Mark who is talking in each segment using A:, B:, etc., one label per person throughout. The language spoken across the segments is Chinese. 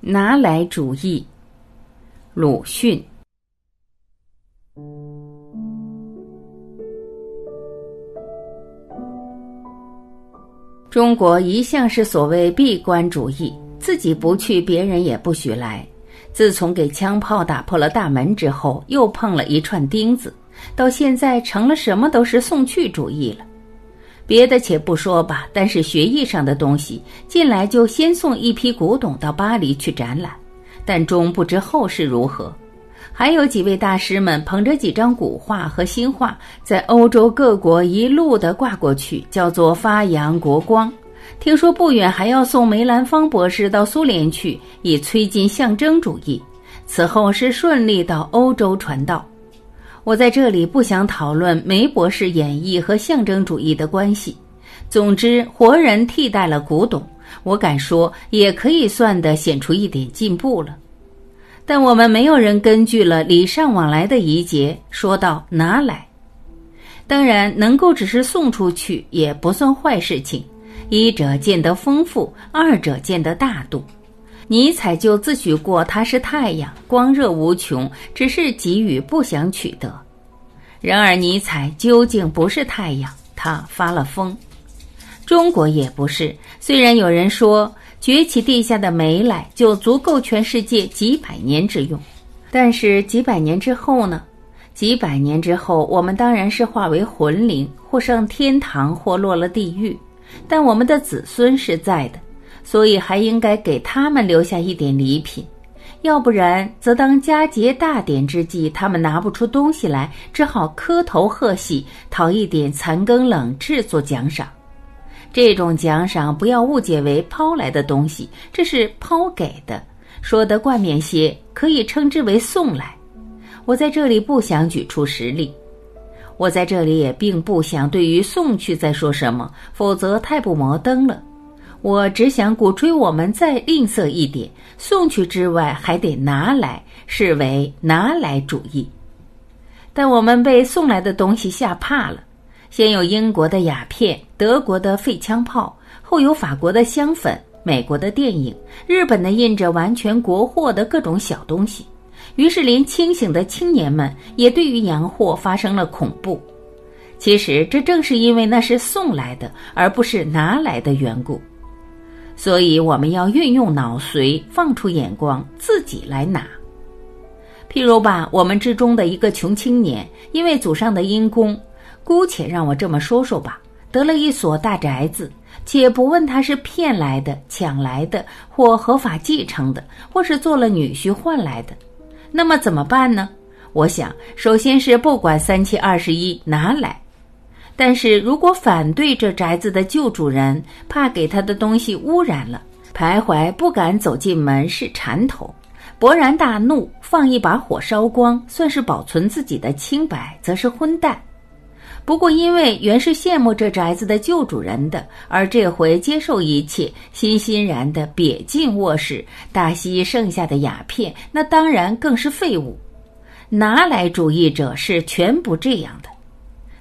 A: 拿来主义，鲁迅。中国一向是所谓闭关主义，自己不去，别人也不许来。自从给枪炮打破了大门之后，又碰了一串钉子，到现在成了什么都是送去主义了。别的且不说吧，但是学艺上的东西，进来就先送一批古董到巴黎去展览，但终不知后事如何。还有几位大师们捧着几张古画和新画，在欧洲各国一路的挂过去，叫做发扬国光。听说不远还要送梅兰芳博士到苏联去，以催进象征主义。此后是顺利到欧洲传道。我在这里不想讨论梅博士演绎和象征主义的关系。总之，活人替代了古董，我敢说也可以算得显出一点进步了。但我们没有人根据了礼尚往来的仪节，说到拿来。当然，能够只是送出去也不算坏事情。一者见得丰富，二者见得大度。尼采就自诩过他是太阳，光热无穷，只是给予不想取得。然而尼采究竟不是太阳，他发了疯。中国也不是，虽然有人说崛起地下的煤来就足够全世界几百年之用，但是几百年之后呢？几百年之后，我们当然是化为魂灵，或上天堂，或落了地狱，但我们的子孙是在的。所以还应该给他们留下一点礼品，要不然则当佳节大典之际，他们拿不出东西来，只好磕头贺喜，讨一点残羹冷炙做奖赏。这种奖赏不要误解为抛来的东西，这是抛给的，说得冠冕些，可以称之为送来。我在这里不想举出实例，我在这里也并不想对于送去再说什么，否则太不摩登了。我只想鼓吹我们再吝啬一点，送去之外还得拿来，视为拿来主义。但我们被送来的东西吓怕了，先有英国的鸦片，德国的废枪炮，后有法国的香粉，美国的电影，日本的印着完全国货的各种小东西。于是，连清醒的青年们也对于洋货发生了恐怖。其实，这正是因为那是送来的，而不是拿来的缘故。所以我们要运用脑髓，放出眼光，自己来拿。譬如吧，我们之中的一个穷青年，因为祖上的因功，姑且让我这么说说吧，得了一所大宅子，且不问他是骗来的、抢来的，或合法继承的，或是做了女婿换来的，那么怎么办呢？我想，首先是不管三七二十一，拿来。但是如果反对这宅子的旧主人，怕给他的东西污染了，徘徊不敢走进门是缠头，勃然大怒，放一把火烧光，算是保存自己的清白，则是昏蛋。不过因为原是羡慕这宅子的旧主人的，而这回接受一切，欣欣然的瘪进卧室，大吸剩下的鸦片，那当然更是废物。拿来主义者是全不这样的，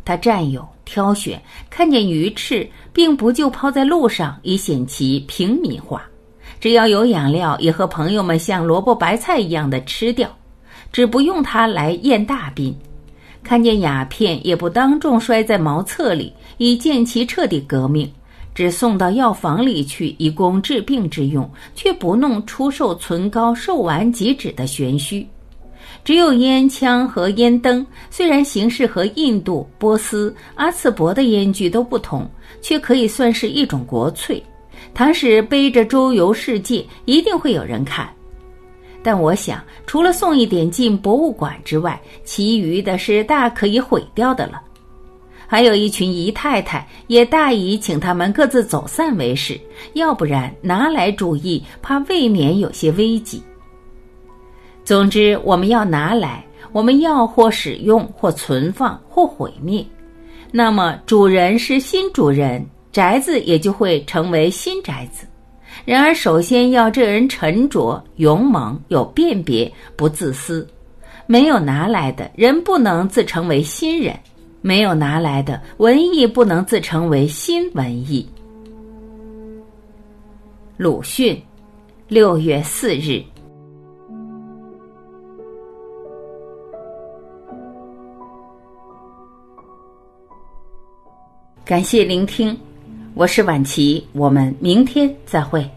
A: 他占有。挑选看见鱼翅，并不就抛在路上，以显其平民化。只要有养料，也和朋友们像萝卜白菜一样的吃掉，只不用它来验大宾。看见鸦片，也不当众摔在茅厕里，以见其彻底革命。只送到药房里去，以供治病之用，却不弄出售唇膏、售完即止的玄虚。只有烟枪和烟灯，虽然形式和印度、波斯、阿次伯的烟具都不同，却可以算是一种国粹。唐使背着周游世界，一定会有人看。但我想，除了送一点进博物馆之外，其余的是大可以毁掉的了。还有一群姨太太，也大以请他们各自走散为是，要不然拿来主义，怕未免有些危急。总之，我们要拿来，我们要或使用，或存放，或毁灭。那么，主人是新主人，宅子也就会成为新宅子。然而，首先要这人沉着、勇猛、有辨别、不自私。没有拿来的人，不能自称为新人；没有拿来的文艺，不能自称为新文艺。鲁迅，六月四日。感谢聆听，我是晚琪，我们明天再会。